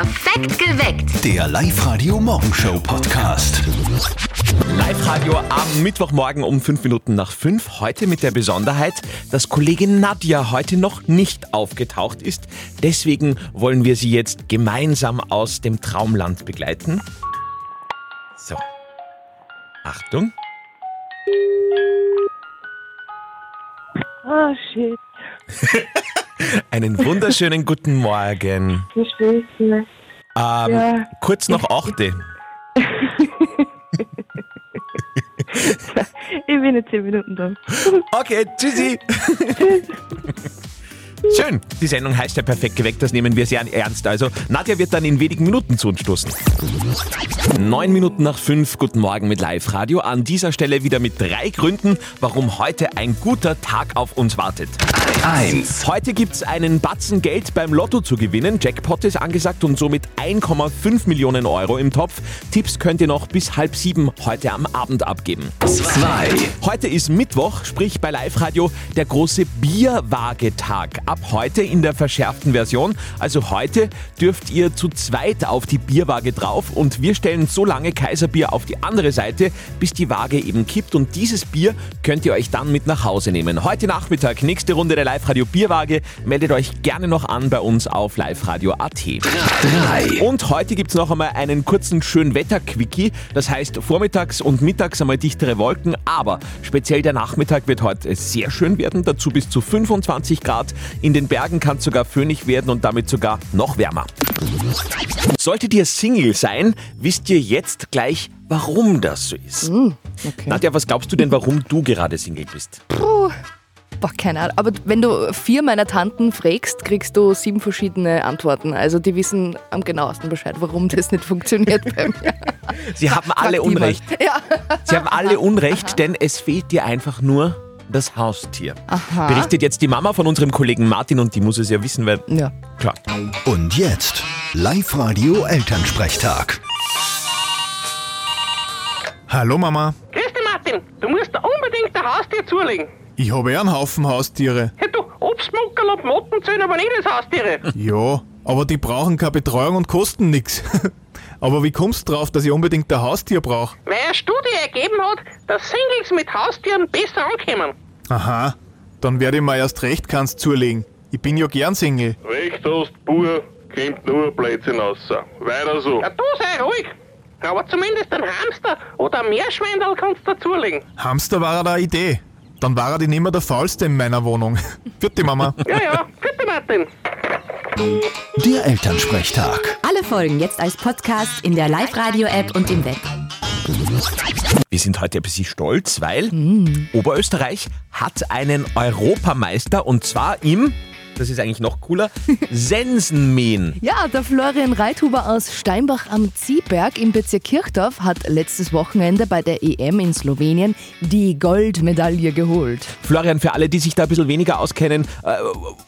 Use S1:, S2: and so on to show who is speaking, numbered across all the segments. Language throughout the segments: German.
S1: Perfekt geweckt.
S2: Der Live-Radio-Morgenshow-Podcast.
S3: Live-Radio am Mittwochmorgen um 5 Minuten nach 5. Heute mit der Besonderheit, dass Kollegin Nadja heute noch nicht aufgetaucht ist. Deswegen wollen wir sie jetzt gemeinsam aus dem Traumland begleiten. So. Achtung.
S4: Oh shit,
S3: Einen wunderschönen guten Morgen. Ähm,
S4: Ja.
S3: Kurz nach 8.
S4: Ich bin in 10 Minuten da.
S3: Okay, tschüssi. Schön. Die Sendung heißt ja perfekt geweckt, das nehmen wir sehr ernst. Also, Nadja wird dann in wenigen Minuten zu uns stoßen. Neun Minuten nach fünf, guten Morgen mit Live-Radio. An dieser Stelle wieder mit drei Gründen, warum heute ein guter Tag auf uns wartet.
S2: 1.
S3: Heute gibt's einen Batzen Geld beim Lotto zu gewinnen. Jackpot ist angesagt und somit 1,5 Millionen Euro im Topf. Tipps könnt ihr noch bis halb sieben heute am Abend abgeben.
S2: 2.
S3: Heute ist Mittwoch, sprich bei Live Radio der große Bierwagetag. Ab heute in der verschärften Version. Also heute dürft ihr zu zweit auf die Bierwaage drauf und wir stellen so lange Kaiserbier auf die andere Seite, bis die Waage eben kippt und dieses Bier könnt ihr euch dann mit nach Hause nehmen. Heute Nachmittag, nächste Runde der Live Radio Bierwaage. Meldet euch gerne noch an bei uns auf liveradio.at.
S2: 3.
S3: Und heute gibt's noch einmal einen kurzen Schönwetter-Quickie. Das heißt, vormittags und mittags einmal dichtere Wolken, aber speziell der Nachmittag wird heute sehr schön werden, dazu bis zu 25 Grad. In den Bergen kann es sogar föhnig werden und damit sogar noch wärmer. Solltet ihr Single sein, wisst ihr jetzt gleich, warum das so ist. Nadja, was glaubst du denn, warum du gerade Single bist?
S5: Puh. Boah, keine Ahnung. Aber wenn du vier meiner Tanten fragst, kriegst du sieben verschiedene Antworten. Also die wissen am genauesten Bescheid, warum das nicht funktioniert bei mir.
S3: Sie haben alle. Unrecht.
S5: Ja.
S3: Sie haben alle Unrecht, denn es fehlt dir einfach nur das Haustier.
S5: Aha.
S3: Berichtet jetzt die Mama von unserem Kollegen Martin und die muss es ja wissen, weil,
S5: Ja.
S3: klar.
S2: Und jetzt Live-Radio Elternsprechtag.
S6: Hallo Mama,
S7: Grüß dich, Martin. Du musst da unbedingt ein Haustier zulegen.
S6: ich habe eh einen Haufen Haustiere.
S7: Hey, du, Obstmuckel und Motten zählen aber nicht als Haustiere.
S6: Ja, aber die brauchen keine Betreuung und kosten nix. aber wie kommst du drauf, dass ich unbedingt ein Haustier brauche?
S7: Weil eine Studie ergeben hat, dass Singles mit Haustieren besser ankommen.
S6: Aha, dann werde ich mir erst recht keins zulegen. Ich bin ja gern Single.
S8: Recht hast, Bur, kommt nur ein Blödsinn raus. Weiter so.
S7: Ja, du sei ruhig. Aber zumindest ein Hamster oder ein Meerschweinel kannst du dazulegen.
S6: Hamster war eine Idee. Dann war er die nimmer der Faulste in meiner Wohnung. Vierte Mama.
S7: Ja, ja, bitte, Martin.
S2: Der Elternsprechtag.
S1: Alle Folgen jetzt als Podcast in der Live-Radio-App und im Web.
S3: Wir sind heute ein bisschen stolz, weil Oberösterreich hat einen Europameister und zwar im, das ist eigentlich noch cooler, Sensenmähen.
S5: Ja, der Florian Reithuber aus Steinbach am Ziehberg im Bezirk Kirchdorf hat letztes Wochenende bei der EM in Slowenien die Goldmedaille geholt.
S3: Florian, für alle, die sich da ein bisschen weniger auskennen, äh,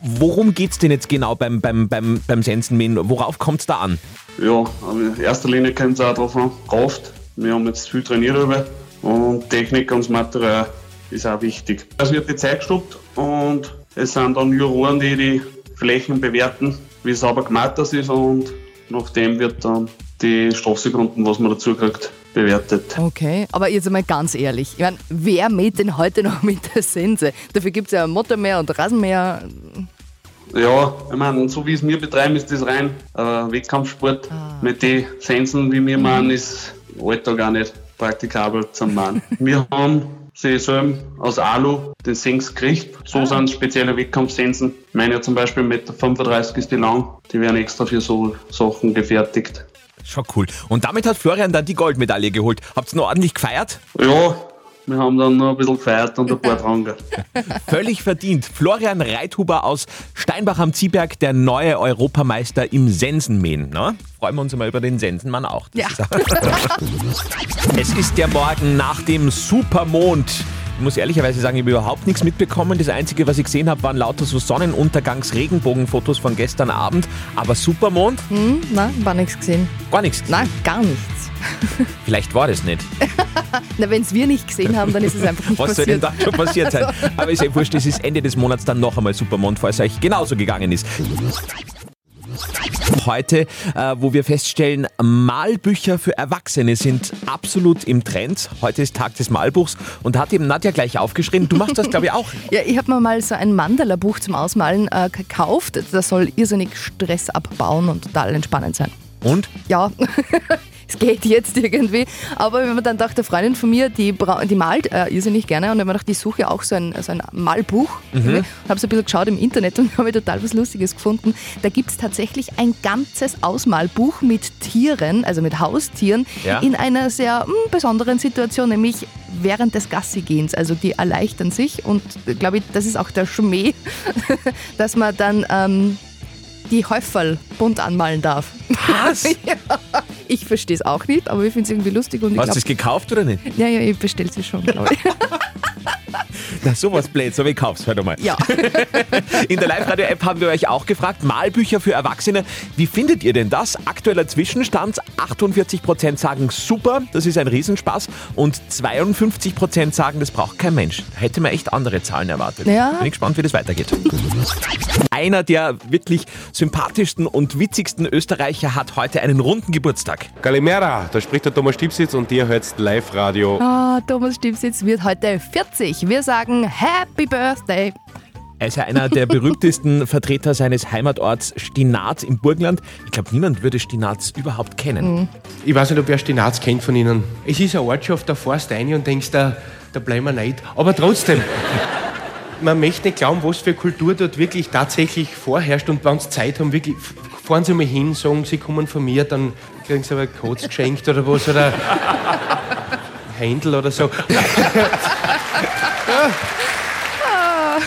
S3: worum geht's denn jetzt genau beim, beim, beim, beim Sensenmähen? Worauf kommt's da an?
S8: Ja, in erster Linie kommt es auch drauf an, Kraft. Wir haben jetzt viel trainiert über und Technik und das Material ist auch wichtig. Es wird die Zeit gestoppt und es sind dann Juroren, die die Flächen bewerten, wie sauber gemacht das ist und nach dem wird dann die Strafsekunden, was man dazu kriegt, bewertet.
S5: Okay, aber jetzt einmal ganz ehrlich. Ich meine, wer mäht denn heute noch mit der Sense? Dafür gibt es ja Mottermäher und Rasenmäher.
S8: Ja, ich meine, so wie es wir betreiben, ist das rein äh, Wettkampfsport. Mit den Sensen, wie wir machen, ist Alltag auch nicht praktikabel zum Machen. wir haben sie selber aus Alu den Senks gekriegt. So sind spezielle Wettkampfsensen. Meine zum Beispiel 1,35 Meter ist die lang. Die werden extra für so Sachen gefertigt.
S3: Schon cool. Und damit hat Florian dann die Goldmedaille geholt. Habt's noch ordentlich gefeiert?
S8: Ja, wir haben dann noch ein bisschen gefeiert und ein paar Tranken.
S3: Völlig verdient. Florian Reithuber aus Steinbach am Ziehberg, der neue Europameister im Sensenmähen. Ne? Freuen wir uns mal über den Sensenmann auch. Das
S5: Ja.
S3: ist auch- es ist der Morgen nach dem Supermond. Ich muss ehrlicherweise sagen, ich habe überhaupt nichts mitbekommen. Das Einzige, was ich gesehen habe, waren lauter so Sonnenuntergangs-Regenbogenfotos von gestern Abend. Aber Supermond?
S5: Hm, nein, war nichts gesehen.
S3: Gar nichts.
S5: Nein, gar nichts.
S3: Vielleicht war das nicht.
S5: Na, wenn es wir nicht gesehen haben, dann ist es einfach nicht
S3: Was soll denn
S5: passiert.
S3: da schon passiert sein? Aber ist ja wurscht, es ist Ende des Monats dann noch einmal Supermond, falls es euch genauso gegangen ist. Heute, äh, wo wir feststellen, Malbücher für Erwachsene sind absolut im Trend. Heute ist Tag des Malbuchs und da hat eben Nadja gleich aufgeschrieben, du machst das glaube ich auch.
S5: Ja, ich habe mir mal so ein Mandala-Buch zum Ausmalen äh, gekauft. Das soll irrsinnig Stress abbauen und total entspannend sein.
S3: Und?
S5: Ja, es geht jetzt irgendwie. Aber wenn man dann dachte, eine Freundin von mir, die, die malt äh, irrsinnig gerne und habe mir gedacht, ich suche auch so ein, so ein Malbuch.
S3: Mhm.
S5: Habe so ein bisschen geschaut im Internet und habe total was Lustiges gefunden. Da gibt es tatsächlich ein ganzes Ausmalbuch mit Tieren, also mit Haustieren,
S3: Ja.
S5: in einer sehr hm, besonderen Situation, nämlich während des Gassigehens. Also die erleichtern sich und äh, glaube ich, das ist auch der Schmäh, dass man dann ähm, die Häuferl bunt anmalen darf.
S3: Was?
S5: ja, ich verstehe es auch nicht, aber ich finde es irgendwie lustig und
S3: Hast du es gekauft oder nicht?
S5: ja, ja, ich bestelle sie schon, glaube ich.
S3: Na, sowas blöd, so wie kaufst, hör doch mal.
S5: ja.
S3: In der Live-Radio-App haben wir euch auch gefragt, Malbücher für Erwachsene. Wie findet ihr denn das? Aktueller Zwischenstand, 48% sagen super, das ist ein Riesenspaß und 52% sagen, das braucht kein Mensch. Da hätte man echt andere Zahlen erwartet.
S5: Ja.
S3: Bin ich gespannt, wie das weitergeht. Einer der wirklich sympathischsten und witzigsten Österreicher hat heute einen runden Geburtstag.
S9: Kalimera, da spricht der Thomas Stipsitz und ihr hört Live-Radio.
S5: Ah, Thomas Stipsitz wird heute 40. Wir sagen Happy Birthday.
S3: Er ist ja einer der berühmtesten Vertreter seines Heimatorts Stinaz im Burgenland. Ich glaube, niemand würde Stinaz überhaupt kennen.
S9: Ich weiß nicht, ob wer Stinaz kennt von Ihnen. Es ist eine Ortschaft, da fährst du rein und denkst, da, da bleiben wir nicht. Aber trotzdem, man möchte nicht glauben, was für Kultur dort wirklich tatsächlich vorherrscht. Und wenn Sie Zeit haben, wirklich, fahren Sie mal hin, sagen, Sie kommen von mir, dann kriegen Sie aber Kotz geschenkt oder was. Oder Händel oder so.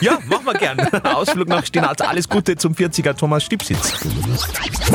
S3: Ja, machen wir gern. Ausflug nach Stinaz. Alles Gute zum 40er Thomas Stipsitz.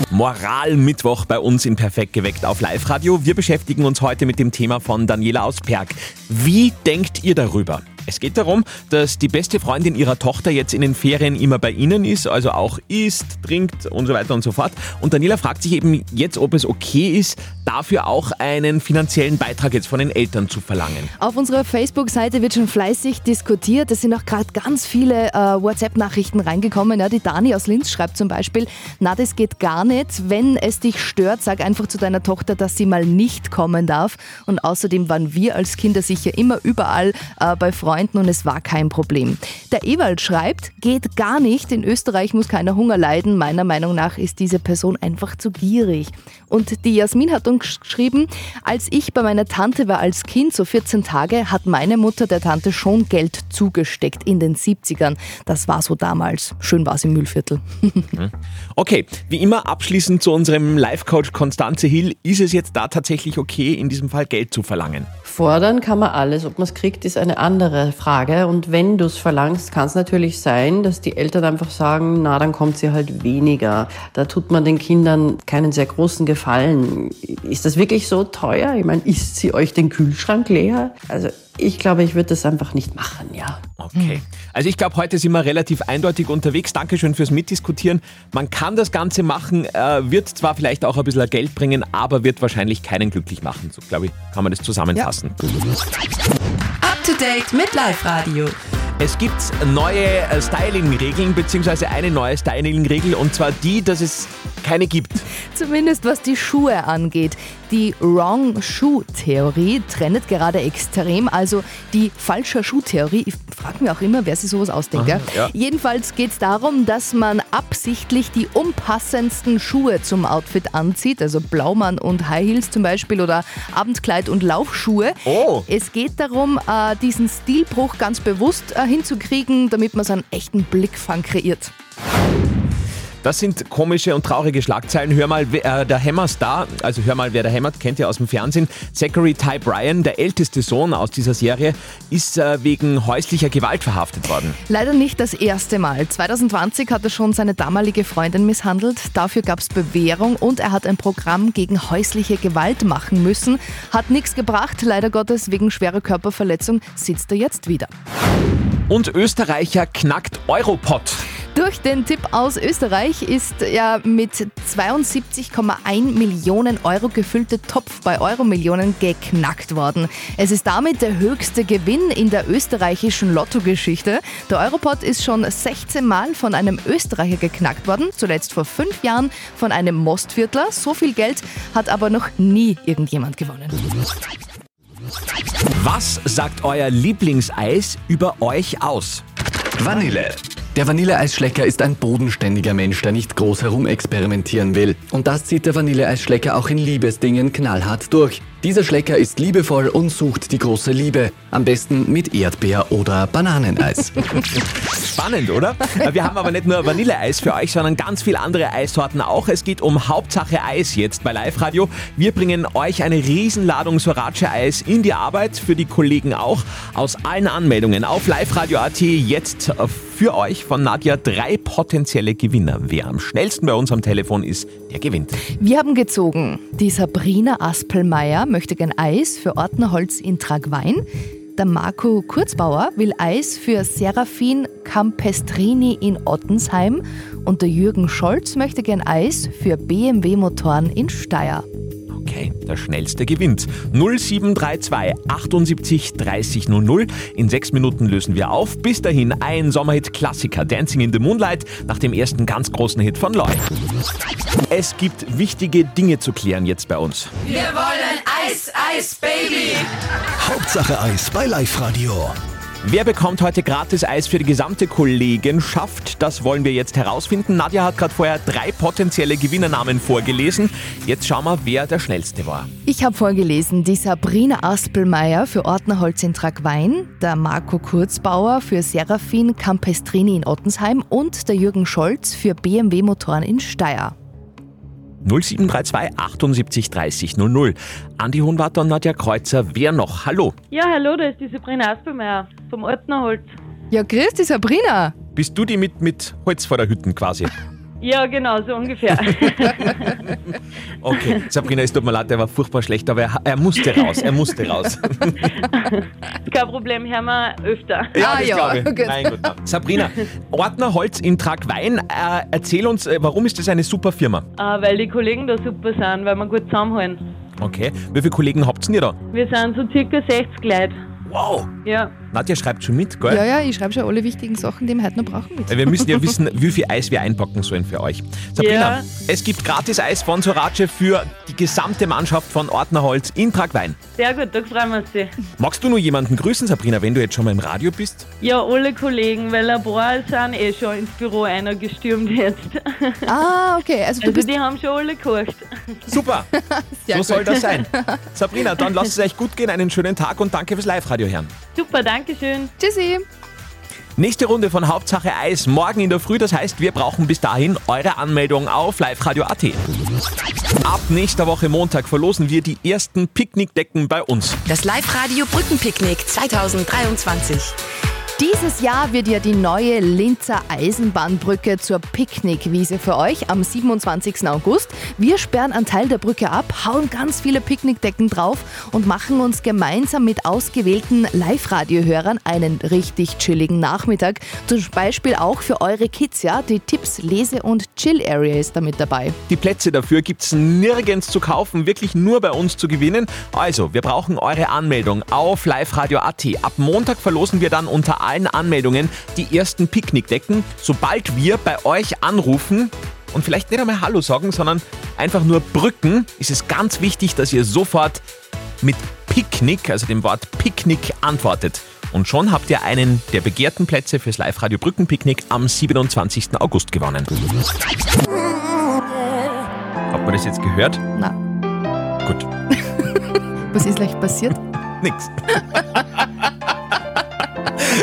S3: Moralmittwoch bei uns in Perfekt geweckt auf Live-Radio. Wir beschäftigen uns heute mit dem Thema von Daniela aus Perg. Wie denkt ihr darüber? Es geht darum, dass die beste Freundin ihrer Tochter jetzt in den Ferien immer bei ihnen ist, also auch isst, trinkt und so weiter und so fort. Und Daniela fragt sich eben jetzt, ob es okay ist, dafür auch einen finanziellen Beitrag jetzt von den Eltern zu verlangen.
S5: Auf unserer Facebook-Seite wird schon fleißig diskutiert. Es sind auch gerade ganz viele äh, WhatsApp-Nachrichten reingekommen. Ja, die Dani aus Linz schreibt zum Beispiel, na, das geht gar nicht. Wenn es dich stört, sag einfach zu deiner Tochter, dass sie mal nicht kommen darf. Und außerdem waren wir als Kinder sicher immer überall äh, bei Freunden und es war kein Problem. Der Ewald schreibt, geht gar nicht. In Österreich muss keiner Hunger leiden. Meiner Meinung nach ist diese Person einfach zu gierig. Und die Jasmin hat uns geschrieben, als ich bei meiner Tante war als Kind, so 14 Tage, hat meine Mutter der Tante schon Geld zugesteckt in den 70ern. Das war so damals. Schön war es im Mühlviertel.
S3: Okay, wie immer abschließend zu unserem Life-Coach Konstanze Hill. Ist es jetzt da tatsächlich okay, in diesem Fall Geld zu verlangen?
S10: Fordern kann man alles. Ob man es kriegt, ist eine andere Frage. Und wenn du es verlangst, kann es natürlich sein, dass die Eltern einfach sagen, na, dann kommt sie halt weniger. Da tut man den Kindern keinen sehr großen Gefallen. Ist das wirklich so teuer? Ich meine, isst sie euch den Kühlschrank leer? Also ich glaube, ich würde das einfach nicht machen, ja.
S3: Okay. Also ich glaube, heute sind wir relativ eindeutig unterwegs. Dankeschön fürs Mitdiskutieren. Man kann das Ganze machen, äh, wird zwar vielleicht auch ein bisschen Geld bringen, aber wird wahrscheinlich keinen glücklich machen. So glaube ich, kann man das zusammenfassen.
S1: Up to date mit Live Radio.
S3: Es gibt neue äh, Styling-Regeln, beziehungsweise eine neue Styling-Regel, und zwar die, dass es keine gibt.
S5: Zumindest was die Schuhe angeht. Die Wrong Shoe Theorie trennt gerade extrem, also die falsche Schuhtheorie. Ich frage mich auch immer, wer sich sowas ausdenkt.
S3: Aha,
S5: ja? Jedenfalls geht es darum, dass man absichtlich die unpassendsten Schuhe zum Outfit anzieht, also Blaumann und High Heels zum Beispiel oder Abendkleid und Laufschuhe.
S3: Oh.
S5: Es geht darum, äh, diesen Stilbruch ganz bewusst äh, hinzukriegen, damit man so einen echten Blickfang kreiert.
S3: Das sind komische und traurige Schlagzeilen. Hör mal, wer, äh, der Hammer-Star, also hör mal, wer der hämmert, kennt ihr aus dem Fernsehen. Zachary Ty Bryan, der älteste Sohn aus dieser Serie, ist äh, wegen häuslicher Gewalt verhaftet worden.
S5: Leider nicht das erste Mal. 2020 hat er schon seine damalige Freundin misshandelt. Dafür gab es Bewährung und er hat ein Programm gegen häusliche Gewalt machen müssen. Hat nichts gebracht. Leider Gottes wegen schwerer Körperverletzung sitzt er jetzt wieder.
S3: Und Österreicher knackt Europod.
S5: Durch den Tipp aus Österreich ist ja mit 72,1 Millionen Euro gefüllte Topf bei Euromillionen geknackt worden. Es ist damit der höchste Gewinn in der österreichischen Lottogeschichte. Der Europot ist schon 16 Mal von einem Österreicher geknackt worden, zuletzt vor fünf Jahren von einem Mostviertler. So viel Geld hat aber noch nie irgendjemand gewonnen.
S3: Was sagt euer Lieblingseis über euch aus?
S2: Vanille.
S11: Der Vanilleeisschlecker ist ein bodenständiger Mensch, der nicht groß herumexperimentieren will. Und das zieht der Vanilleeisschlecker auch in Liebesdingen knallhart durch. Dieser Schlecker ist liebevoll und sucht die große Liebe. Am besten mit Erdbeer oder Bananeneis.
S3: Spannend, oder? Wir haben aber nicht nur Vanilleeis für euch, sondern ganz viele andere Eissorten auch. Es geht um Hauptsache Eis jetzt bei Live Radio. Wir bringen euch eine Riesenladung Sorace-Eis in die Arbeit, für die Kollegen auch. Aus allen Anmeldungen auf liveradio.at jetzt für euch von Nadja drei potenzielle Gewinner. Wer am schnellsten bei uns am Telefon ist, der gewinnt.
S5: Wir haben gezogen die Sabrina Aspelmeier möchte gern Eis für Ordnerholz in Tragwein. Der Marco Kurzbauer will Eis für Serafin Campestrini in Ottensheim. Und der Jürgen Scholz möchte gern Eis für BMW Motoren in Steyr.
S3: Okay, der schnellste gewinnt. 0732 78 30 00. In sechs Minuten lösen wir auf. Bis dahin ein Sommerhit-Klassiker Dancing in the Moonlight nach dem ersten ganz großen Hit von Loy. Es gibt wichtige Dinge zu klären jetzt bei uns.
S1: Wir wollen Eis, Eis, Baby!
S2: Hauptsache Eis bei Live Radio.
S3: Wer bekommt heute gratis Eis für die gesamte Kollegenschaft? Das wollen wir jetzt herausfinden. Nadja hat gerade vorher drei potenzielle Gewinnernamen vorgelesen. Jetzt schauen wir, wer der schnellste war.
S5: Ich habe vorgelesen, die Sabrina Aspelmeier für Ordnerholz in Tragwein, der Marco Kurzbauer für Serafin Campestrini in Ottensheim und der Jürgen Scholz für BMW Motoren in Steyr.
S3: 0732 78 30 00. Andi Hohenwarter und Nadja Kreuzer. Wer noch? Hallo.
S4: Ja, hallo, da ist die Sabrina Aspelmeier vom Ortnerholz.
S5: Ja, grüß dich, Sabrina.
S3: Bist du die mit, mit Holz vor der Hütten quasi?
S4: Ja, genau, so ungefähr.
S3: Okay, Sabrina, es tut mir leid, der war furchtbar schlecht, aber er, er musste raus, er musste raus.
S4: Kein Problem, hören wir öfter.
S3: Ja,
S5: Ah,
S3: das
S5: ja,
S3: glaube ich.
S5: gut.
S3: Nein, gut. na. Sabrina, Ordner Holz in Tragwein, äh, erzähl uns, äh, warum ist das eine super Firma?
S4: Äh, weil die Kollegen da super sind, weil wir gut zusammenhalten.
S3: Okay, wie viele Kollegen habt ihr da?
S4: Wir sind so circa 60 Leute.
S3: Wow!
S4: Ja.
S3: Nadja schreibt schon mit, gell?
S5: Ja, ja, ich schreibe schon alle wichtigen Sachen, die wir heute noch brauchen. Mit.
S3: Wir müssen ja wissen, wie viel Eis wir einpacken sollen für euch. Sabrina,
S4: Ja.
S3: es gibt gratis Eis von Sorace für die gesamte Mannschaft von Ordnerholz in Tragwein.
S4: Sehr gut, da freuen wir uns. sehr.
S3: Magst du nur jemanden grüßen, Sabrina, wenn du jetzt schon mal im Radio bist?
S4: Ja, alle Kollegen, weil ein paar sind eh schon ins Büro einer gestürmt jetzt.
S5: Ah, okay, also du
S4: Also
S5: bist
S4: die haben schon alle gekocht.
S3: Super,
S5: sehr
S3: so soll
S5: gut.
S3: das sein. Sabrina, dann lasst es euch gut gehen, einen schönen Tag und danke fürs Live-Radio hören.
S4: Super, danke schön.
S5: Tschüssi.
S3: Nächste Runde von Hauptsache Eis morgen in der Früh. Das heißt, wir brauchen bis dahin eure Anmeldung auf liveradio.at. Ab nächster Woche Montag verlosen wir die ersten Picknickdecken bei uns.
S1: Das Live-Radio Brückenpicknick 2023.
S5: Dieses Jahr wird ja die neue Linzer Eisenbahnbrücke zur Picknickwiese für euch am 27. August. Wir sperren einen Teil der Brücke ab, hauen ganz viele Picknickdecken drauf und machen uns gemeinsam mit ausgewählten Live-Radio-Hörern einen richtig chilligen Nachmittag. Zum Beispiel auch für eure Kids, ja. Die Tipps Lese- und Chill-Area ist damit dabei.
S3: Die Plätze dafür gibt's nirgends zu kaufen, wirklich nur bei uns zu gewinnen. Also, wir brauchen eure Anmeldung auf liveradio.at. Ab Montag verlosen wir dann unter allen Anmeldungen die ersten Picknickdecken, sobald wir bei euch anrufen. Und vielleicht nicht einmal Hallo sagen, sondern einfach nur Brücken, ist es ganz wichtig, dass ihr sofort mit Picknick, also dem Wort Picknick, antwortet. Und schon habt ihr einen der begehrten Plätze fürs Live-Radio Brückenpicknick am 27. August gewonnen. Habt ihr das jetzt gehört?
S5: Na,
S3: Gut,
S5: was ist leicht passiert?
S3: nix.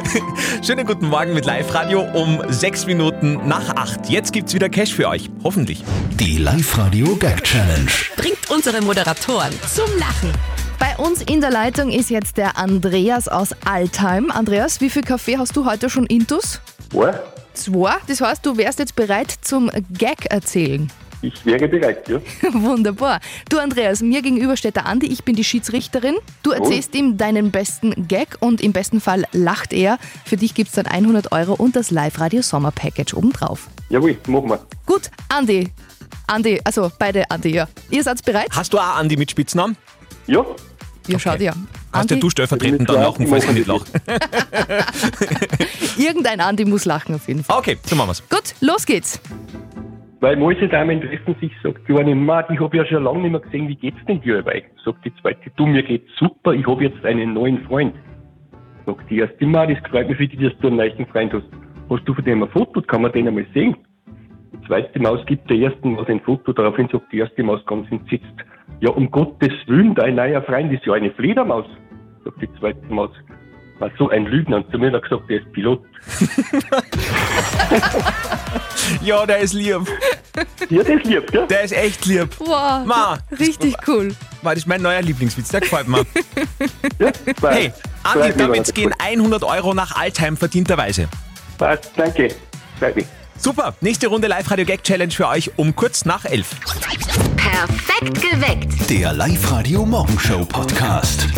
S3: Schönen guten Morgen mit Live-Radio um sechs Minuten nach acht. Jetzt gibt's wieder Cash für euch. Hoffentlich.
S2: Die Live Radio Gag Challenge.
S1: Bringt unsere Moderatoren zum Lachen.
S5: Bei uns in der Leitung ist jetzt der Andreas aus Altheim. Andreas, wie viel Kaffee hast du heute schon intus?
S12: Zwei?
S5: Zwei. Das heißt, du wärst jetzt bereit zum Gag erzählen.
S12: Ich wäre bereit, ja.
S5: Wunderbar. Du, Andreas, mir gegenüber steht der Andi, ich bin die Schiedsrichterin. Du erzählst ihm deinen besten Gag und im besten Fall lacht er. Für dich gibt es dann 100 Euro und das Live-Radio-Sommer-Package obendrauf.
S12: Jawohl, machen wir.
S5: Gut, Andi. Andi, also beide Andi, ja. Ihr seid bereit?
S3: Hast du auch Andi mit Spitznamen?
S12: Ja.
S5: Ja, schaut ja.
S3: Hast ja du stellvertretend dann lachen, falls ich nicht lache.
S5: Irgendein Andi muss lachen auf jeden Fall.
S3: Okay, so machen wir's.
S5: Gut, los geht's.
S12: Weil manche Damen treffen sich, sagt die eine, Mann, ich habe ja schon lange nicht mehr gesehen, wie geht's denn dir dabei? Sagt die zweite, du, mir geht's super, ich habe jetzt einen neuen Freund. Sagt die erste, Mann, das freut mich für dich, dass du einen neuen Freund hast. Hast du von dem ein Foto, kann man den einmal sehen? Die zweite Maus gibt der ersten Maus ein Foto, daraufhin sagt die erste Maus ganz entsetzt, ja, um Gottes Willen, dein neuer Freund ist ja eine Fledermaus. Sagt die zweite Maus, war so ein Lügner. Und zu mir hat er gesagt, der ist Pilot.
S3: Ja, der ist lieb.
S12: Ja, der ist lieb, gell?
S3: Der ist echt lieb.
S5: Wow,
S3: Ma.
S5: richtig cool.
S3: War das ist mein neuer Lieblingswitz, der gefällt mir.
S12: Passt.
S3: Hey, Andi,
S12: Freut
S3: damit gehen 100 Euro nach Altheim verdienterweise.
S12: Passt, danke. Freut mich.
S3: Super, nächste Runde Live-Radio Gag Challenge für euch um kurz nach 11.
S1: Perfekt geweckt.
S2: Der Live-Radio Morgenshow Podcast.